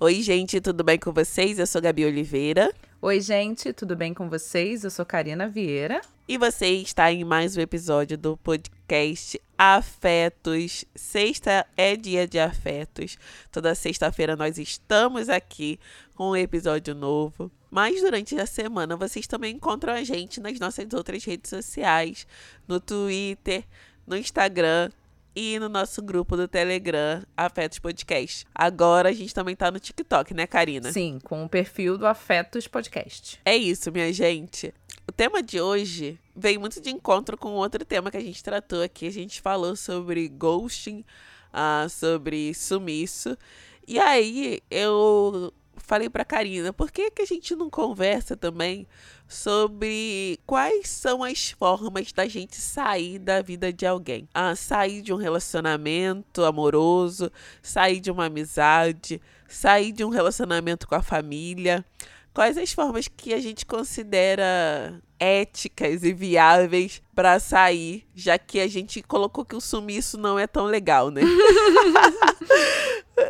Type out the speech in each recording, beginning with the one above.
Oi, gente, tudo bem com vocês? Eu sou Gabi Oliveira. Oi, gente, tudo bem com vocês? Eu sou Karina Vieira. E você está em mais um episódio do podcast Afetos. Sexta é dia de afetos. Toda sexta-feira nós estamos aqui com um episódio novo. Mas durante a semana vocês também encontram a gente nas nossas outras redes sociais, no Twitter, no Instagram e no nosso grupo do Telegram, Afetos Podcast. Agora a gente também tá no TikTok, né, Karina? Sim, com o perfil do Afetos Podcast. É isso, minha gente. O tema de hoje veio muito de encontro com outro tema que a gente tratou aqui. A gente falou sobre ghosting, uh, sobre sumiço. E aí eu falei pra Karina, por que, que a gente não conversa também sobre quais são as formas da gente sair da vida de alguém? Ah, sair de um relacionamento amoroso, sair de uma amizade, sair de um relacionamento com a família. Quais as formas que a gente considera éticas e viáveis para sair, já que a gente colocou que o sumiço não é tão legal, né?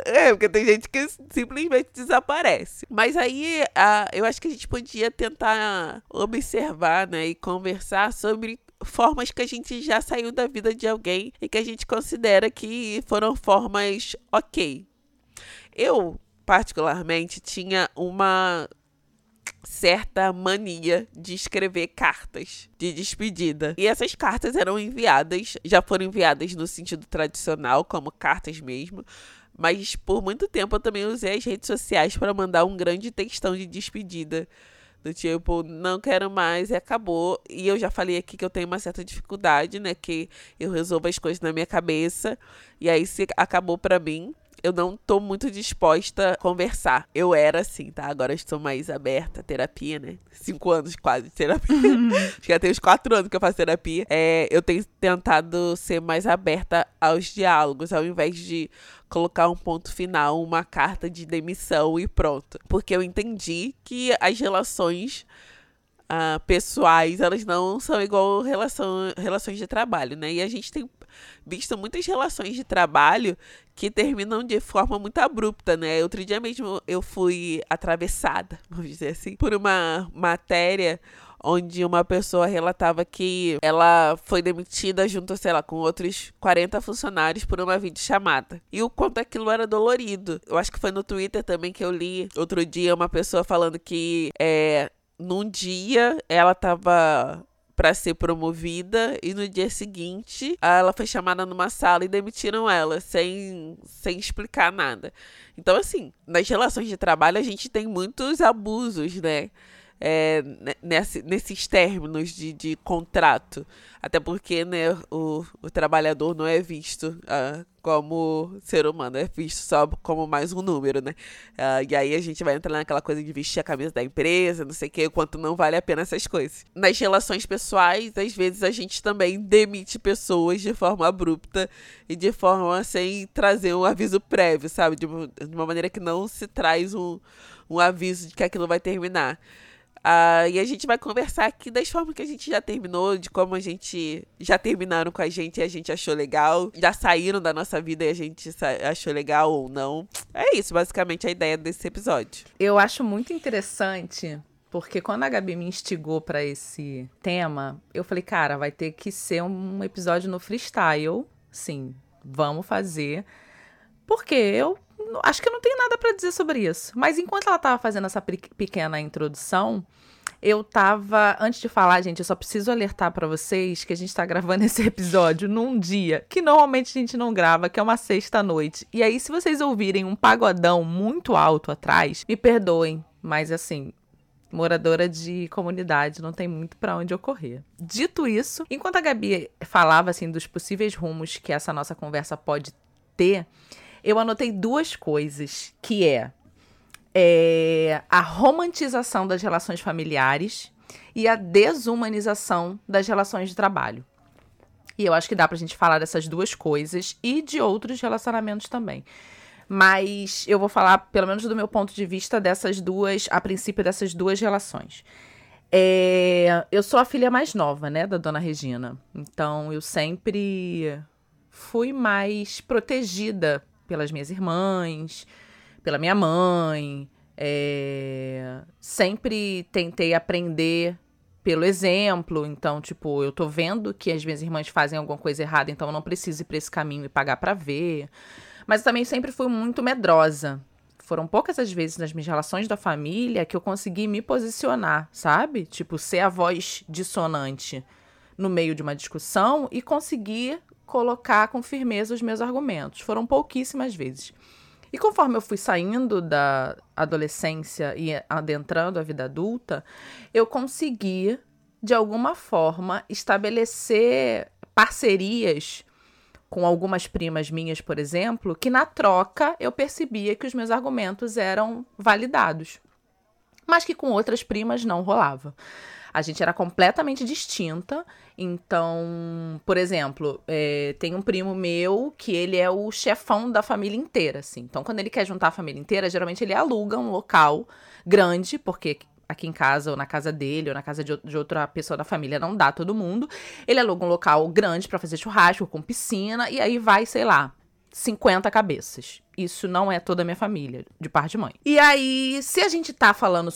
É, porque tem gente que simplesmente desaparece. Mas aí a, eu acho que a gente podia tentar observar, né, e conversar sobre formas que a gente já saiu da vida de alguém e que a gente considera que foram formas ok. Eu, particularmente, tinha uma certa mania de escrever cartas de despedida. E essas cartas eram enviadas, já foram enviadas no sentido tradicional, como cartas mesmo, mas por muito tempo eu também usei as redes sociais para mandar um grande textão de despedida. Do tipo, não quero mais e acabou. E eu já falei aqui que eu tenho uma certa dificuldade, né? Que eu resolvo as coisas na minha cabeça. E aí, se acabou para mim, eu não tô muito disposta a conversar. Eu era assim, tá? Agora estou mais aberta à terapia, né? Cinco anos quase de terapia. Acho que já tem uns quatro anos que eu faço terapia. É, eu tenho tentado ser mais aberta aos diálogos, ao invés de colocar um ponto final, uma carta de demissão e pronto. Porque eu entendi que as relações uh, pessoais, elas não são igual relação, relações de trabalho, né? E a gente tem visto muitas relações de trabalho que terminam de forma muito abrupta, né? Outro dia mesmo eu fui atravessada, vamos dizer assim, por uma matéria onde uma pessoa relatava que ela foi demitida junto, sei lá, com outros 40 funcionários por uma videochamada. E o quanto aquilo era dolorido. Eu acho que foi no Twitter também que eu li outro dia uma pessoa falando que é, num dia ela tava para ser promovida e no dia seguinte ela foi chamada numa sala e demitiram ela sem, sem explicar nada. Então, assim, nas relações de trabalho a gente tem muitos abusos, né? É, nesse, nesses términos de, de contrato. Até porque né, o, o trabalhador não é visto uh, como ser humano, é visto só como mais um número, né? Uh, e aí a gente vai entrar naquela coisa de vestir a camisa da empresa, não sei o que, quanto não vale a pena essas coisas. Nas relações pessoais, às vezes a gente também demite pessoas de forma abrupta e de forma sem trazer um aviso prévio, sabe? De de uma maneira que não se traz um, um aviso de que aquilo vai terminar. Uh, e a gente vai conversar aqui das formas que a gente já terminou, de como a gente já terminaram com a gente e a gente achou legal, já saíram da nossa vida e a gente achou legal ou não. É isso, basicamente, a ideia desse episódio. Eu acho muito interessante. Porque quando a Gabi me instigou para esse tema, eu falei, cara, vai ter que ser um episódio no freestyle. Sim, vamos fazer. Porque eu acho que eu não tenho nada para dizer sobre isso. Mas enquanto ela tava fazendo essa pequena introdução, eu tava. Antes de falar, gente, eu só preciso alertar para vocês que a gente tá gravando esse episódio num dia que normalmente a gente não grava, que é uma sexta-noite. E aí, se vocês ouvirem um pagodão muito alto atrás, me perdoem, mas assim. Moradora de comunidade, não tem muito para onde ocorrer. Dito isso, enquanto a Gabi falava assim dos possíveis rumos que essa nossa conversa pode ter, eu anotei duas coisas, que é, é a romantização das relações familiares e a desumanização das relações de trabalho. E eu acho que dá pra gente falar dessas duas coisas e de outros relacionamentos também. Mas eu vou falar, pelo menos do meu ponto de vista, dessas duas, a princípio, dessas duas relações. É, eu sou a filha mais nova, né, da dona Regina. Então eu sempre fui mais protegida pelas minhas irmãs, pela minha mãe. É... Sempre tentei aprender pelo exemplo. Então, tipo, eu tô vendo que as minhas irmãs fazem alguma coisa errada, então eu não preciso ir pra esse caminho e pagar para ver. Mas também sempre fui muito medrosa. Foram poucas as vezes nas minhas relações da família que eu consegui me posicionar, sabe? Tipo, ser a voz dissonante no meio de uma discussão e conseguir colocar com firmeza os meus argumentos. Foram pouquíssimas vezes. E conforme eu fui saindo da adolescência e adentrando a vida adulta, eu consegui, de alguma forma, estabelecer parcerias com algumas primas minhas, por exemplo, que na troca eu percebia que os meus argumentos eram validados, mas que com outras primas não rolava. A gente era completamente distinta. Então, por exemplo, é, tem um primo meu que ele é o chefão da família inteira, assim. Então, quando ele quer juntar a família inteira, geralmente ele aluga um local grande, porque aqui em casa, ou na casa dele, ou na casa de, outra pessoa da família, não dá todo mundo. Ele aluga um local grande para fazer churrasco, com piscina, e aí vai, sei lá, 50 cabeças. Isso não é toda a minha família, de par de mãe. E aí, se a gente tá falando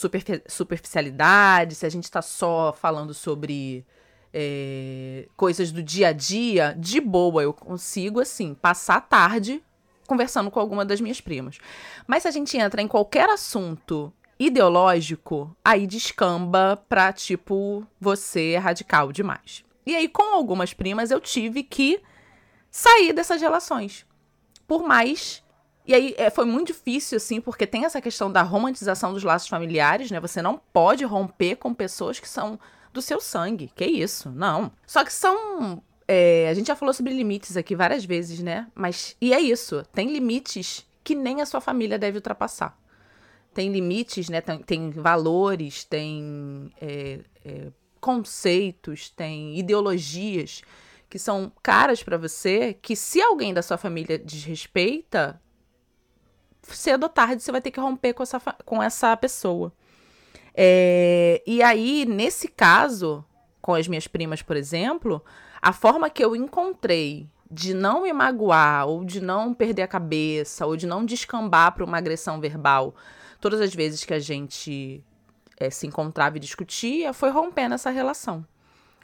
superficialidade, se a gente tá só falando sobre é, coisas do dia a dia, de boa, eu consigo, assim, passar a tarde conversando com alguma das minhas primas. Mas se a gente entra em qualquer assunto ideológico, aí descamba pra, tipo, você é radical demais. E aí, com algumas primas, eu tive que sair dessas relações por mais. E aí é, foi muito difícil, assim, porque tem essa questão da romantização dos laços familiares, né? Você não pode romper com pessoas que são do seu sangue. Que isso? Não. Só que são. É, a gente já falou sobre limites aqui várias vezes, né? Mas. E é isso. Tem limites que nem a sua família deve ultrapassar. Tem limites, né? Tem, tem valores, tem é, é, conceitos, tem ideologias que são caras para você, que se alguém da sua família desrespeita, cedo ou tarde você vai ter que romper com essa, com essa pessoa. É, e aí, nesse caso, com as minhas primas, por exemplo, a forma que eu encontrei de não me magoar, ou de não perder a cabeça, ou de não descambar para uma agressão verbal, todas as vezes que a gente é, se encontrava e discutia, foi rompendo essa relação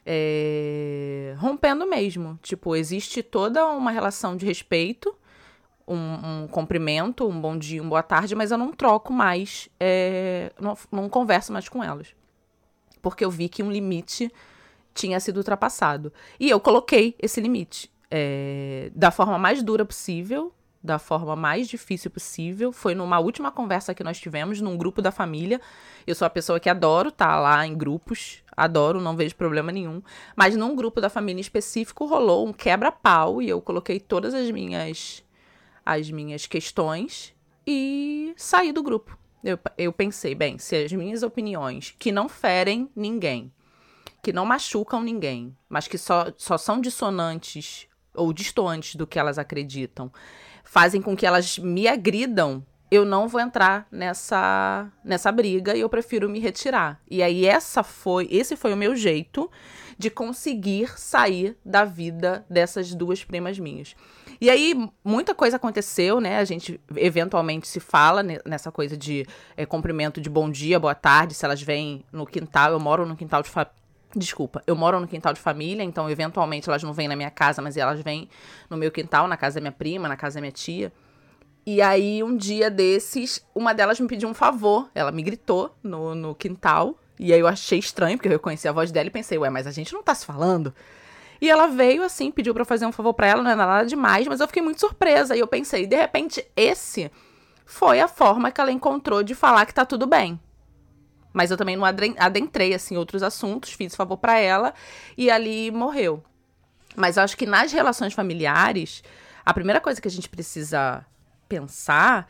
é, rompendo mesmo. Tipo, existe toda uma relação de respeito, um, um cumprimento, um bom dia, uma boa tarde, mas eu não troco mais, é, não, não converso mais com elas. Porque eu vi que um limite tinha sido ultrapassado. E eu coloquei esse limite é, da forma mais dura possível, da forma mais difícil possível. Foi numa última conversa que nós tivemos, num grupo da família. Eu sou a pessoa que adoro estar tá lá em grupos, adoro, não vejo problema nenhum. Mas num grupo da família específico rolou um quebra-pau e eu coloquei todas as minhas as minhas questões e saí do grupo. Eu, eu pensei, bem, se as minhas opiniões, que não ferem ninguém, que não machucam ninguém, mas que só, só são dissonantes ou distoantes do que elas acreditam, fazem com que elas me agridam, eu não vou entrar nessa nessa briga e eu prefiro me retirar. E aí essa foi, esse foi o meu jeito de conseguir sair da vida dessas duas primas minhas. E aí muita coisa aconteceu, né? A gente eventualmente se fala nessa coisa de é, cumprimento de bom dia, boa tarde, se elas vêm no quintal, eu moro no quintal de fa Desculpa, eu moro no quintal de família, então eventualmente elas não vêm na minha casa, mas elas vêm no meu quintal, na casa da minha prima, na casa da minha tia. E aí, um dia desses, uma delas me pediu um favor. Ela me gritou no, no quintal. E aí eu achei estranho, porque eu reconheci a voz dela e pensei, ué, mas a gente não tá se falando? E ela veio assim, pediu para fazer um favor para ela, não era nada demais, mas eu fiquei muito surpresa. E eu pensei, de repente, esse foi a forma que ela encontrou de falar que tá tudo bem. Mas eu também não adentrei, assim, outros assuntos, fiz favor para ela e ali morreu. Mas eu acho que nas relações familiares, a primeira coisa que a gente precisa pensar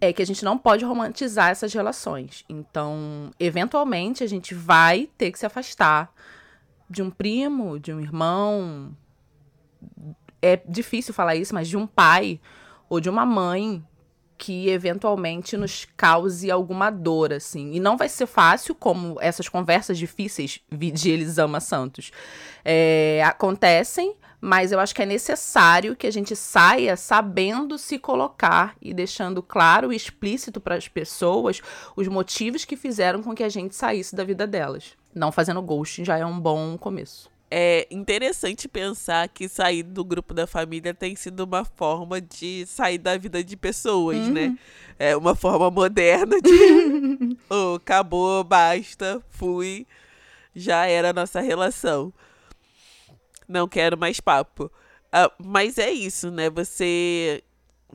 é que a gente não pode romantizar essas relações. Então, eventualmente, a gente vai ter que se afastar de um primo, de um irmão. É difícil falar isso, mas de um pai ou de uma mãe que eventualmente nos cause alguma dor, assim. E não vai ser fácil, como essas conversas difíceis de Elisama Santos é, acontecem, mas eu acho que é necessário que a gente saia sabendo se colocar e deixando claro e explícito para as pessoas os motivos que fizeram com que a gente saísse da vida delas. Não fazendo ghosting já é um bom começo é interessante pensar que sair do grupo da família tem sido uma forma de sair da vida de pessoas, né? uhum. né? É uma forma moderna de oh, acabou, basta, fui, já era a nossa relação. Não quero mais papo. Uh, mas é isso, né? Você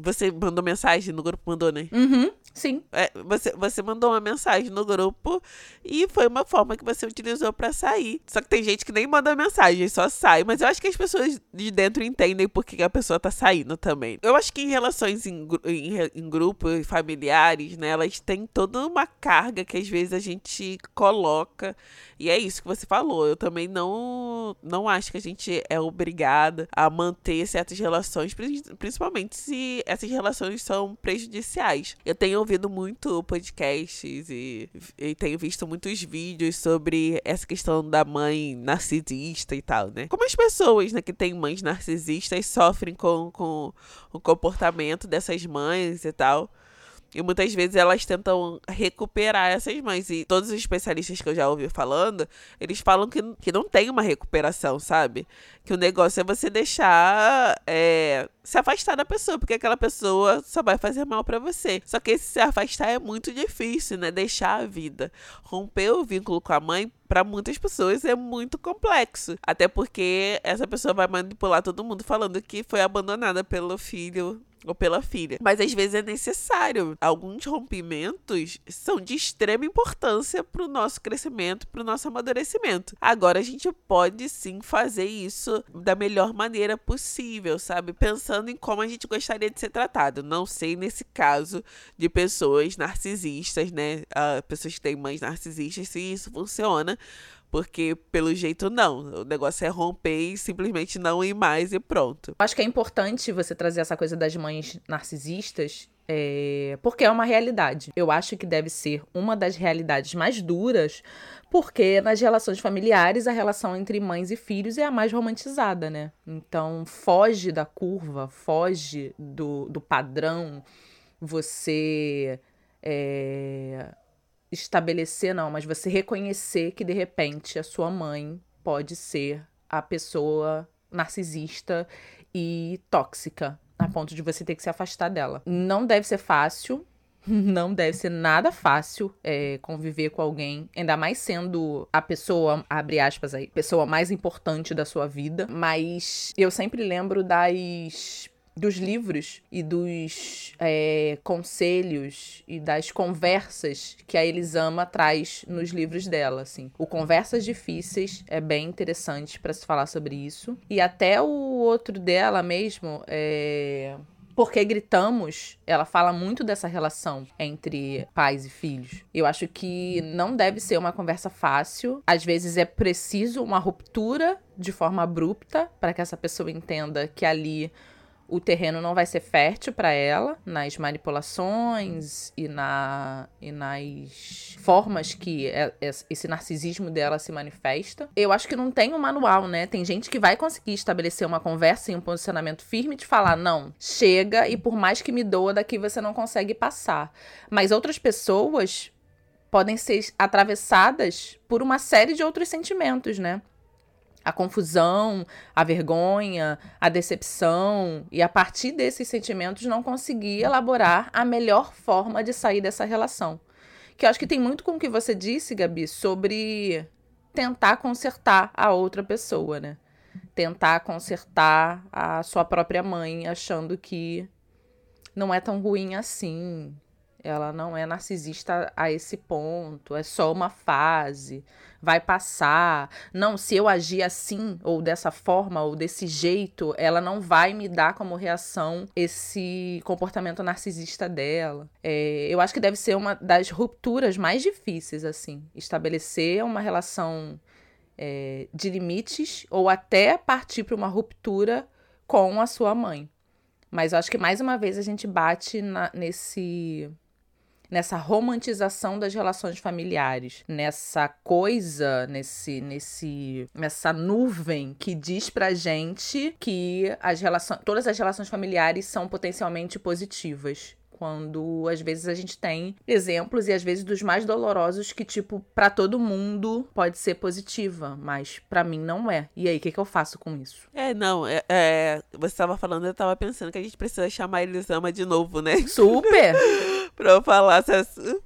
você mandou mensagem no grupo, mandou, né? Uhum. Sim. É, você, você mandou uma mensagem no grupo e foi uma forma que você utilizou para sair. Só que tem gente que nem manda mensagem, só sai. Mas eu acho que as pessoas de dentro entendem por que a pessoa tá saindo também. Eu acho que em relações em, em, em grupos familiares, né, elas têm toda uma carga que às vezes a gente coloca. E é isso que você falou. Eu também não, não acho que a gente é obrigada a manter certas relações, principalmente se essas relações são prejudiciais. Eu tenho ouvido muito podcasts e, e tenho visto muitos vídeos sobre essa questão da mãe narcisista e tal, né? Como as pessoas né, que têm mães narcisistas sofrem com, com o comportamento dessas mães e tal. E muitas vezes elas tentam recuperar essas mães. E todos os especialistas que eu já ouvi falando, eles falam que, que não tem uma recuperação, sabe? Que o negócio é você deixar é, se afastar da pessoa, porque aquela pessoa só vai fazer mal para você. Só que esse se afastar é muito difícil, né? Deixar a vida. Romper o vínculo com a mãe para muitas pessoas é muito complexo. Até porque essa pessoa vai manipular todo mundo falando que foi abandonada pelo filho ou pela filha. Mas às vezes é necessário. Alguns rompimentos são de extrema importância para o nosso crescimento, para o nosso amadurecimento. Agora a gente pode sim fazer isso da melhor maneira possível, sabe? Pensando em como a gente gostaria de ser tratado. Não sei nesse caso de pessoas narcisistas, né? Uh, pessoas que têm mães narcisistas, se isso funciona. Porque, pelo jeito, não. O negócio é romper e simplesmente não ir mais e pronto. Acho que é importante você trazer essa coisa das mães narcisistas. É... porque é uma realidade. Eu acho que deve ser uma das realidades mais duras, porque nas relações familiares a relação entre mães e filhos é a mais romantizada, né? Então foge da curva, foge do, do padrão. Você é, estabelecer, não, mas você reconhecer que de repente a sua mãe pode ser a pessoa narcisista e tóxica, a ponto de você ter que se afastar dela. Não deve ser fácil, não deve ser nada fácil é, conviver com alguém, ainda mais sendo a pessoa, abre aspas aí, pessoa mais importante da sua vida. Mas eu sempre lembro das dos livros e dos é, conselhos e das conversas que a Elisama traz nos livros dela, assim. O Conversas Difíceis é bem interessante para se falar sobre isso. E até o outro dela mesmo, é... Porque gritamos, ela fala muito dessa relação entre pais e filhos. Eu acho que não deve ser uma conversa fácil. Às vezes é preciso uma ruptura de forma abrupta para que essa pessoa entenda que ali o terreno não vai ser fértil para ela nas manipulações e, na, e nas formas que é, é, esse narcisismo dela se manifesta. Eu acho que não tem um manual, né? Tem gente que vai conseguir estabelecer uma conversa e um posicionamento firme de falar: não, chega e por mais que me doa, daqui você não consegue passar. Mas outras pessoas podem ser atravessadas por uma série de outros sentimentos, né? A confusão, a vergonha, a decepção e a partir desses sentimentos não conseguir elaborar a melhor forma de sair dessa relação. Que eu acho que tem muito com o que você disse, Gabi, sobre tentar consertar a outra pessoa, né? Tentar consertar a sua própria mãe, achando que não é tão ruim assim, ela não é narcisista a esse ponto, é só uma fase, vai passar. Não, se eu agir assim, ou dessa forma, ou desse jeito, ela não vai me dar como reação esse comportamento narcisista dela. É, eu acho que deve ser uma das rupturas mais difíceis, assim, estabelecer uma relação é, de limites, ou até partir para uma ruptura com a sua mãe. Mas eu acho que mais uma vez a gente bate na, nesse nessa romantização das relações familiares, nessa coisa, nesse, nesse, nessa nuvem que diz pra gente que as relações, todas as relações familiares são potencialmente positivas quando às vezes a gente tem exemplos e às vezes dos mais dolorosos que tipo para todo mundo pode ser positiva, mas para mim não é. E aí o que, que eu faço com isso? É, não, é, é você estava falando, eu estava pensando que a gente precisa chamar Elisama de novo, né? Super. para falar,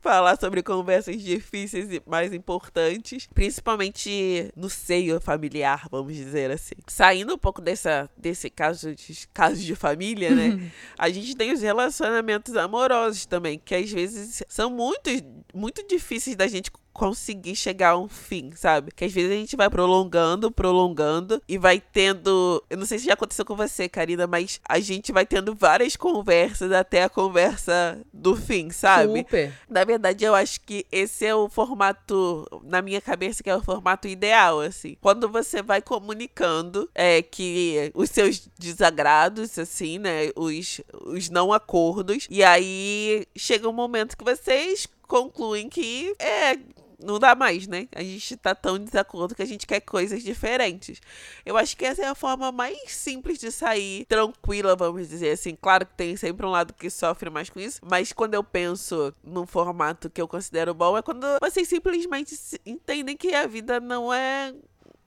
falar sobre conversas difíceis e mais importantes, principalmente no seio familiar, vamos dizer assim. Saindo um pouco dessa, desse caso de, caso de família, né? a gente tem os relacionamentos amorosos também, que às vezes são muito, muito difíceis da gente conseguir chegar a um fim, sabe? Que às vezes a gente vai prolongando, prolongando e vai tendo. Eu não sei se já aconteceu com você, Karina, mas a gente vai tendo várias conversas até a conversa do fim, sabe? Super. Na verdade, eu acho que esse é o formato, na minha cabeça, que é o formato ideal, assim. Quando você vai comunicando é, que os seus desagrados, assim, né? Os, os não acordos. E aí chega um momento que vocês concluem que é não dá mais, né? A gente tá tão em desacordo que a gente quer coisas diferentes. Eu acho que essa é a forma mais simples de sair tranquila, vamos dizer assim. Claro que tem sempre um lado que sofre mais com isso, mas quando eu penso num formato que eu considero bom, é quando vocês simplesmente entendem que a vida não é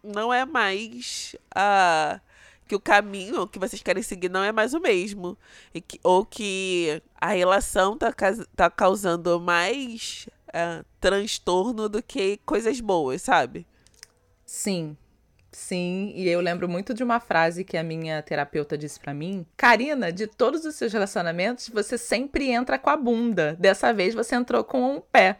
não é mais a que o caminho que vocês querem seguir não é mais o mesmo. Que, ou que a relação tá, tá causando mais uh, transtorno do que coisas boas, sabe? Sim. Sim, e eu lembro muito de uma frase que a minha terapeuta disse para mim: Karina, de todos os seus relacionamentos, você sempre entra com a bunda. Dessa vez você entrou com o pé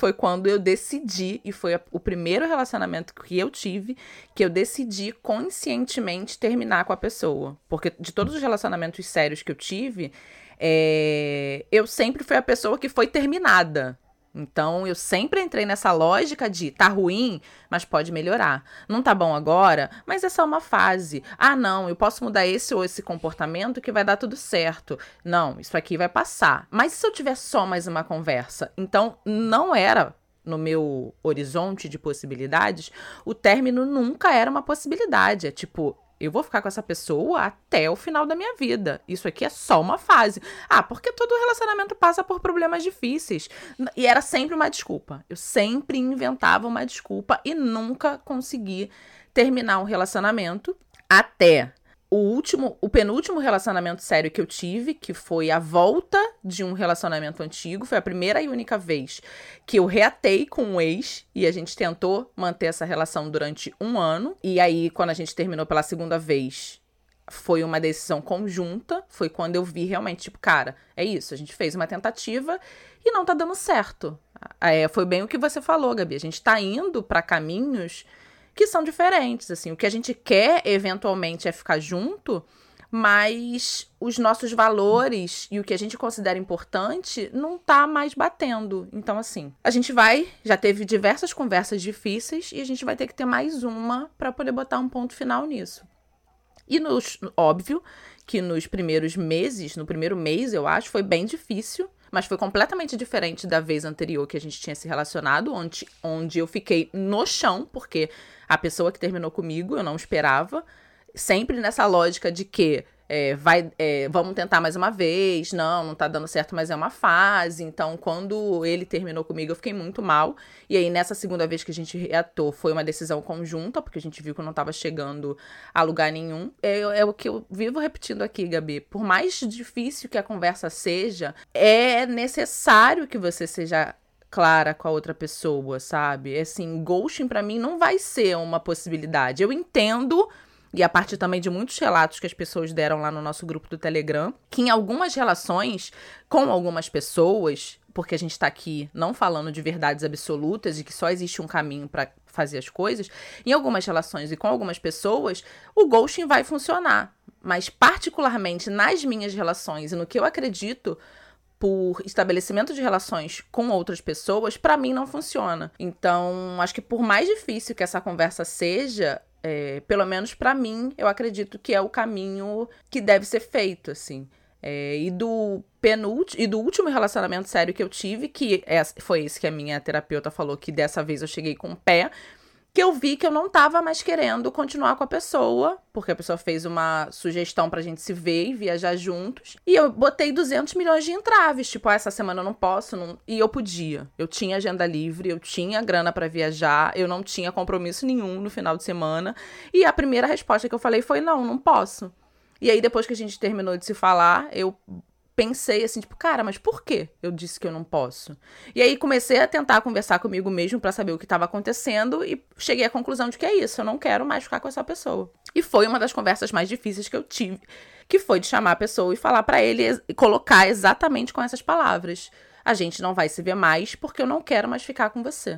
foi quando eu decidi, e foi o primeiro relacionamento que eu tive, que eu decidi conscientemente terminar com a pessoa. Porque de todos os relacionamentos sérios que eu tive, é, eu sempre fui a pessoa que foi terminada. Então eu sempre entrei nessa lógica de tá ruim, mas pode melhorar. Não tá bom agora, mas é só uma fase. Ah, não, eu posso mudar esse ou esse comportamento que vai dar tudo certo. Não, isso aqui vai passar. Mas se eu tiver só mais uma conversa? Então não era no meu horizonte de possibilidades, o término nunca era uma possibilidade. É tipo, eu vou ficar com essa pessoa até o final da minha vida. Isso aqui é só uma fase. Ah, porque todo relacionamento passa por problemas difíceis. E era sempre uma desculpa. Eu sempre inventava uma desculpa e nunca consegui terminar um relacionamento até o último, o penúltimo relacionamento sério que eu tive, que foi a volta de um relacionamento antigo, foi a primeira e única vez que eu reatei com um ex e a gente tentou manter essa relação durante um ano. E aí, quando a gente terminou pela segunda vez, foi uma decisão conjunta. Foi quando eu vi realmente, tipo, cara, é isso, a gente fez uma tentativa e não tá dando certo. É, foi bem o que você falou, Gabi. A gente tá indo para caminhos que são diferentes, assim. O que a gente quer eventualmente é ficar junto, mas os nossos valores e o que a gente considera importante não tá mais batendo. Então, assim, a gente vai, já teve diversas conversas difíceis e a gente vai ter que ter mais uma para poder botar um ponto final nisso. E nos, óbvio que nos primeiros meses, no primeiro mês, eu acho, foi bem difícil mas foi completamente diferente da vez anterior que a gente tinha se relacionado, onde, onde eu fiquei no chão, porque a pessoa que terminou comigo eu não esperava, sempre nessa lógica de que é, vai, é, vamos tentar mais uma vez, não, não tá dando certo, mas é uma fase. Então, quando ele terminou comigo, eu fiquei muito mal. E aí, nessa segunda vez que a gente reatou, foi uma decisão conjunta, porque a gente viu que eu não tava chegando a lugar nenhum. É, é o que eu vivo repetindo aqui, Gabi. Por mais difícil que a conversa seja, é necessário que você seja clara com a outra pessoa, sabe? Assim, ghosting para mim não vai ser uma possibilidade. Eu entendo e a partir também de muitos relatos que as pessoas deram lá no nosso grupo do Telegram, que em algumas relações com algumas pessoas, porque a gente está aqui não falando de verdades absolutas e que só existe um caminho para fazer as coisas, em algumas relações e com algumas pessoas, o ghosting vai funcionar. Mas particularmente nas minhas relações e no que eu acredito, por estabelecimento de relações com outras pessoas, para mim não funciona. Então, acho que por mais difícil que essa conversa seja, É, pelo menos para mim, eu acredito que é o caminho que deve ser feito, assim. É, e do penúltimo e do último relacionamento sério que eu tive, que é, foi esse que a minha terapeuta falou que dessa vez eu cheguei com o pé, que eu vi que eu não tava mais querendo continuar com a pessoa, porque a pessoa fez uma sugestão pra gente se ver e viajar juntos. E eu botei 200 milhões de entraves, tipo, ah, essa semana eu não posso, não... e eu podia. Eu tinha agenda livre, eu tinha grana para viajar, eu não tinha compromisso nenhum no final de semana. E a primeira resposta que eu falei foi: não, não posso. E aí, depois que a gente terminou de se falar, eu pensei assim, tipo, cara, mas por que eu disse que eu não posso? E aí comecei a tentar conversar comigo mesmo para saber o que estava acontecendo e cheguei à conclusão de que é isso, eu não quero mais ficar com essa pessoa. E foi uma das conversas mais difíceis que eu tive, que foi de chamar a pessoa e falar para ele e colocar exatamente com essas palavras: a gente não vai se ver mais porque eu não quero mais ficar com você.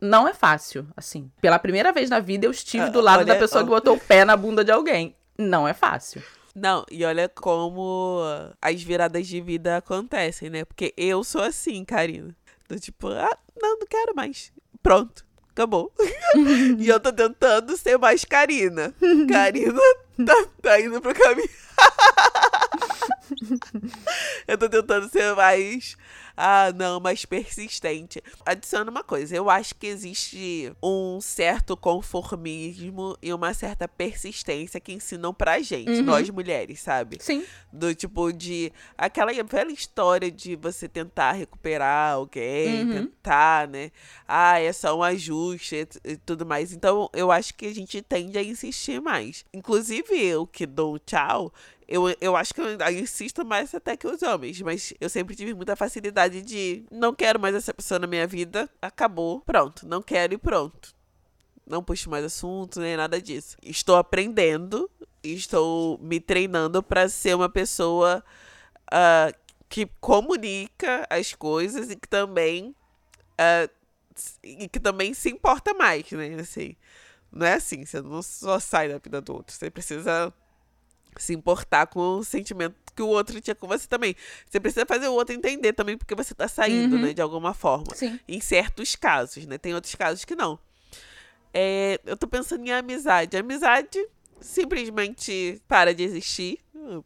Não é fácil, assim. Pela primeira vez na vida eu estive do lado da pessoa que botou o pé na bunda de alguém. Não é fácil. Não, e olha como as viradas de vida acontecem, né? Porque eu sou assim, Karina. Do tipo, ah, não, não quero mais. Pronto, acabou. e eu tô tentando ser mais Karina. Karina tá, tá indo pro caminho. eu tô tentando ser mais ah, não, mais persistente. Adiciona uma coisa, eu acho que existe um certo conformismo e uma certa persistência que ensinam pra gente, uhum. nós mulheres, sabe? Sim. Do tipo de. Aquela velha história de você tentar recuperar alguém, uhum. tentar, né? Ah, é só um ajuste e, e tudo mais. Então, eu acho que a gente tende a insistir mais. Inclusive, eu que dou tchau, eu, eu acho que eu insisto mais até que os homens, mas eu sempre tive muita facilidade de não quero mais essa pessoa na minha vida, acabou, pronto, não quero e pronto. Não puxo mais assunto, nem nada disso. Estou aprendendo, estou me treinando para ser uma pessoa uh, que comunica as coisas e que também uh, e que também se importa mais, né? Assim, não é assim, você não só sai da vida do outro, você precisa se importar com o sentimento que o outro tinha com você também. Você precisa fazer o outro entender também porque você tá saindo, uhum. né, de alguma forma. Sim. Em certos casos, né? Tem outros casos que não. É, eu tô pensando em amizade. amizade simplesmente para de existir.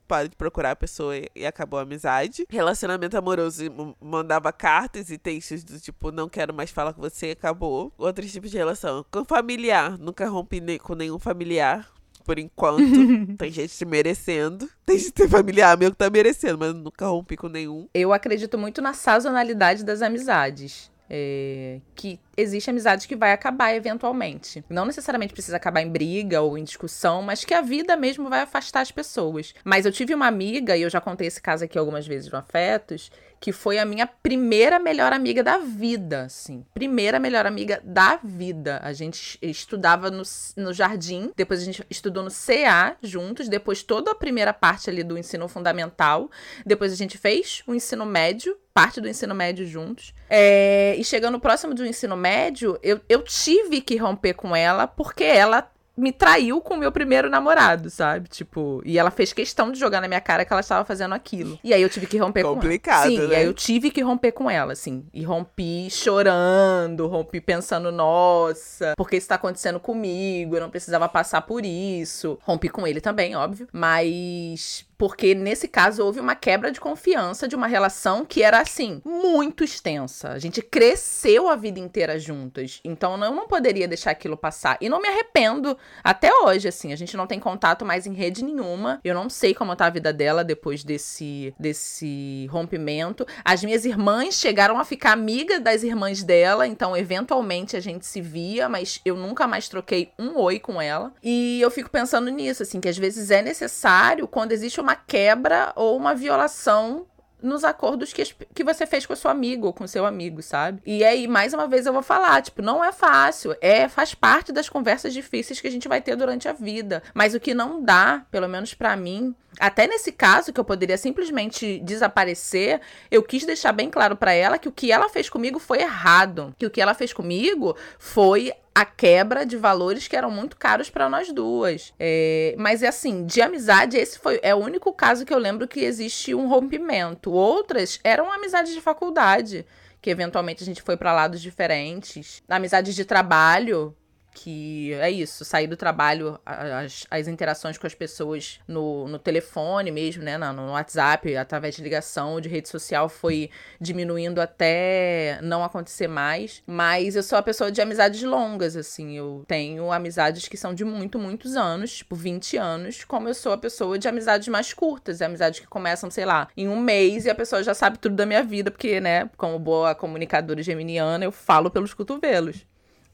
Para de procurar a pessoa e, e acabou a amizade. Relacionamento amoroso, mandava cartas e textos do tipo, não quero mais falar com você, acabou. Outros tipos de relação. Com familiar, nunca rompi ne com nenhum familiar por enquanto. tem gente merecendo. Tem gente tem familiar meu que tá merecendo, mas nunca rompi com nenhum. Eu acredito muito na sazonalidade das amizades. É, que existe amizade que vai acabar eventualmente. Não necessariamente precisa acabar em briga ou em discussão, mas que a vida mesmo vai afastar as pessoas. Mas eu tive uma amiga, e eu já contei esse caso aqui algumas vezes no Afetos, que foi a minha primeira melhor amiga da vida, assim. Primeira melhor amiga da vida. A gente estudava no, no jardim, depois a gente estudou no CA juntos, depois toda a primeira parte ali do ensino fundamental, depois a gente fez o ensino médio, parte do ensino médio juntos. É, e chegando próximo do ensino médio, eu, eu tive que romper com ela porque ela me traiu com o meu primeiro namorado, sabe? Tipo, e ela fez questão de jogar na minha cara que ela estava fazendo aquilo. E aí eu tive que romper Complicado, com ela. Sim, né? e aí eu tive que romper com ela, assim. E rompi chorando, rompi pensando, nossa, por que isso tá acontecendo comigo? Eu não precisava passar por isso. Rompi com ele também, óbvio. Mas porque nesse caso houve uma quebra de confiança de uma relação que era assim, muito extensa. A gente cresceu a vida inteira juntas. Então eu não poderia deixar aquilo passar. E não me arrependo até hoje, assim. A gente não tem contato mais em rede nenhuma. Eu não sei como tá a vida dela depois desse, desse rompimento. As minhas irmãs chegaram a ficar amiga das irmãs dela, então eventualmente a gente se via, mas eu nunca mais troquei um oi com ela. E eu fico pensando nisso, assim, que às vezes é necessário quando existe uma uma quebra ou uma violação nos acordos que, que você fez com o seu amigo ou com seu amigo, sabe? E aí, mais uma vez, eu vou falar, tipo, não é fácil. É, faz parte das conversas difíceis que a gente vai ter durante a vida. Mas o que não dá, pelo menos para mim, até nesse caso, que eu poderia simplesmente desaparecer, eu quis deixar bem claro para ela que o que ela fez comigo foi errado. Que o que ela fez comigo foi a quebra de valores que eram muito caros para nós duas. É, mas é assim, de amizade, esse foi é o único caso que eu lembro que existe um rompimento. Outras eram amizades de faculdade, que eventualmente a gente foi para lados diferentes. Amizades de trabalho, que é isso, sair do trabalho, as, as interações com as pessoas no, no telefone mesmo, né, no, WhatsApp, através de ligação, de rede social, foi diminuindo até não acontecer mais. Mas eu sou a pessoa de amizades longas, assim, eu tenho amizades que são de muito, muitos anos, tipo 20 anos, como eu sou a pessoa de amizades mais curtas, amizades que começam, sei lá, em um mês e a pessoa já sabe tudo da minha vida, porque, né, como boa comunicadora geminiana, eu falo pelos cotovelos.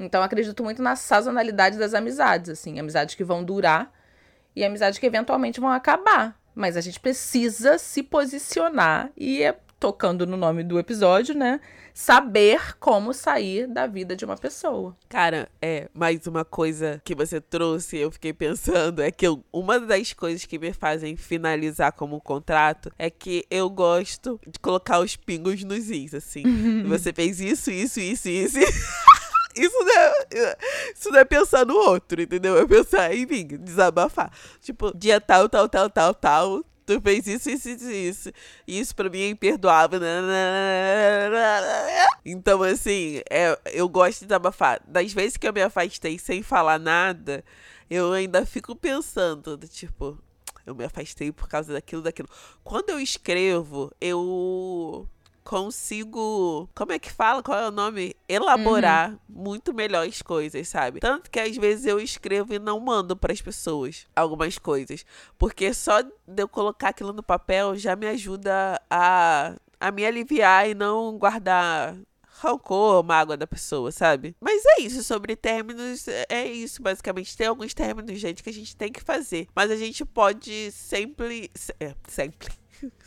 Então, acredito muito na sazonalidade das amizades, assim, amizades que vão durar e amizades que eventualmente vão acabar. Mas a gente precisa se posicionar e é tocando no nome do episódio, né? Saber como sair da vida de uma pessoa. Cara, é, mais uma coisa que você trouxe, eu fiquei pensando, é que eu, uma das coisas que me fazem finalizar como contrato é que eu gosto de colocar os pingos nos is, assim. você fez isso, isso, isso, isso. Isso não, é, isso não é pensar no outro, entendeu? É pensar em mim, desabafar. Tipo, dia tal, tal, tal, tal, tal. Tu fez isso, isso, isso, isso. Isso pra mim é imperdoável. Então, assim, é, eu gosto de desabafar. Das vezes que eu me afastei sem falar nada, eu ainda fico pensando, tipo, eu me afastei por causa daquilo, daquilo. Quando eu escrevo, eu consigo. Como é que fala? Qual é o nome? Elaborar uhum. muito melhor as coisas, sabe? Tanto que às vezes eu escrevo e não mando para as pessoas algumas coisas. Porque só de eu colocar aquilo no papel já me ajuda a, a me aliviar e não guardar rancor, mágoa da pessoa, sabe? Mas é isso, sobre términos, é isso, basicamente. Tem alguns términos, gente, que a gente tem que fazer. Mas a gente pode sempre. É, sempre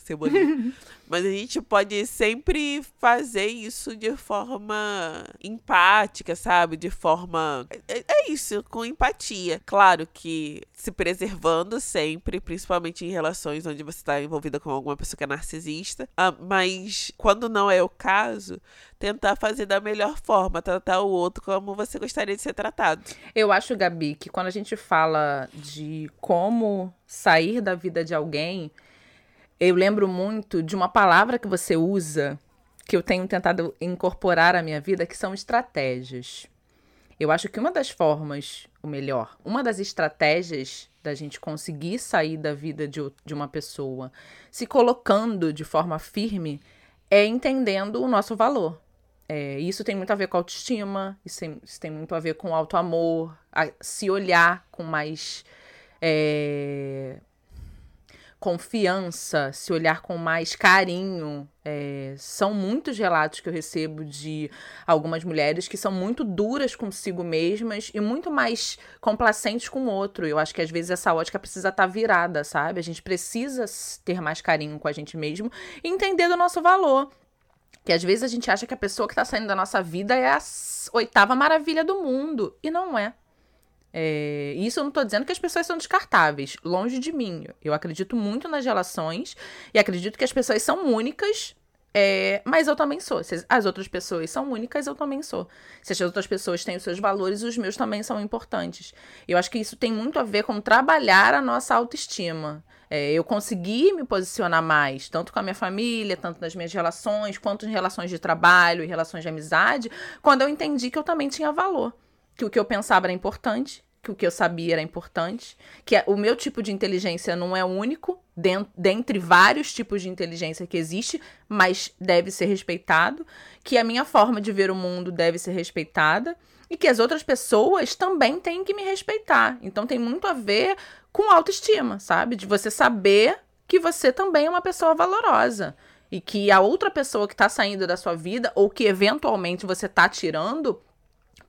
cebolinha. Mas a gente pode sempre fazer isso de forma empática, sabe? De forma. É, é, isso, com empatia. Claro que se preservando sempre, principalmente em relações onde você está envolvida com alguma pessoa que é narcisista. Ah, mas quando não é o caso, tentar fazer da melhor forma, tratar o outro como você gostaria de ser tratado. Eu acho, Gabi, que quando a gente fala de como sair da vida de alguém eu lembro muito de uma palavra que você usa, que eu tenho tentado incorporar à minha vida, que são estratégias. Eu acho que uma das formas, ou melhor, uma das estratégias da gente conseguir sair da vida de, de uma pessoa se colocando de forma firme é entendendo o nosso valor. É, isso tem muito a ver com autoestima, isso tem, isso tem muito a ver com auto-amor, se olhar com mais é, confiança, se olhar com mais carinho. É, são muitos relatos que eu recebo de algumas mulheres que são muito duras consigo mesmas e muito mais complacentes com o outro. Eu acho que às vezes essa ótica precisa estar tá virada, sabe? A gente precisa ter mais carinho com a gente mesmo e entender do nosso valor. Que às vezes a gente acha que a pessoa que está saindo da nossa vida é a oitava maravilha do mundo. E não é. É, isso eu não estou dizendo que as pessoas são descartáveis, longe de mim. Eu acredito muito nas relações e acredito que as pessoas são únicas, é, mas eu também sou. Se as outras pessoas são únicas, eu também sou. Se as outras pessoas têm os seus valores, os meus também são importantes. Eu acho que isso tem muito a ver com trabalhar a nossa autoestima. É, eu consegui me posicionar mais, tanto com a minha família, tanto nas minhas relações, quanto em relações de trabalho e relações de amizade, quando eu entendi que eu também tinha valor. Que o que eu pensava era importante, que o que eu sabia era importante, que o meu tipo de inteligência não é único, dentre vários tipos de inteligência que existe, mas deve ser respeitado, que a minha forma de ver o mundo deve ser respeitada e que as outras pessoas também têm que me respeitar. Então tem muito a ver com autoestima, sabe? De você saber que você também é uma pessoa valorosa e que a outra pessoa que está saindo da sua vida ou que eventualmente você está tirando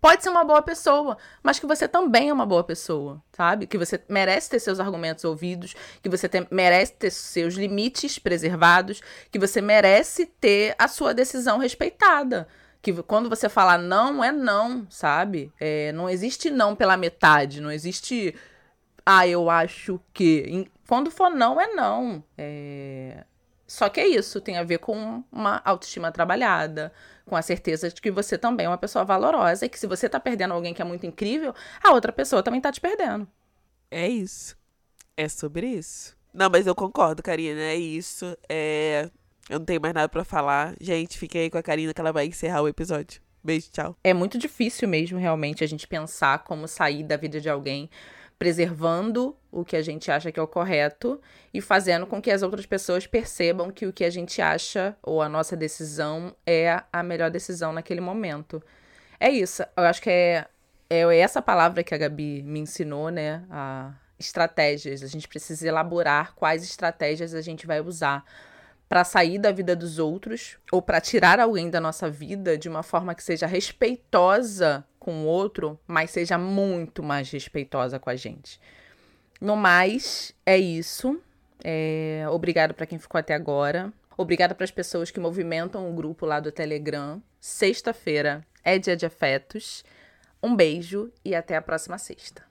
pode ser uma boa pessoa, mas que você também é uma boa pessoa, sabe? Que você merece ter seus argumentos ouvidos, que você tem, merece ter seus limites preservados, que você merece ter a sua decisão respeitada. Que quando você falar não, é não, sabe? É, não existe não pela metade, não existe. Ah, eu acho que. Quando for não, é não. É... Só que é isso, tem a ver com uma autoestima trabalhada, com a certeza de que você também é uma pessoa valorosa e que se você tá perdendo alguém que é muito incrível, a outra pessoa também tá te perdendo. É isso. É sobre isso. Não, mas eu concordo, Karina, é isso. É... Eu não tenho mais nada para falar. Gente, fiquei aí com a Karina que ela vai encerrar o episódio. Beijo, tchau. É muito difícil mesmo, realmente, a gente pensar como sair da vida de alguém preservando o que a gente acha que é o correto e fazendo com que as outras pessoas percebam que o que a gente acha ou a nossa decisão é a melhor decisão naquele momento. É isso. Eu acho que é, é essa palavra que a Gabi me ensinou, né? A estratégias. A gente precisa elaborar quais estratégias a gente vai usar para sair da vida dos outros ou para tirar alguém da nossa vida de uma forma que seja respeitosa com o outro, mas seja muito mais respeitosa com a gente. No mais, é isso. É... Obrigado para quem ficou até agora. Obrigada para as pessoas que movimentam o grupo lá do Telegram. Sexta-feira é dia de afetos. Um beijo e até a próxima sexta.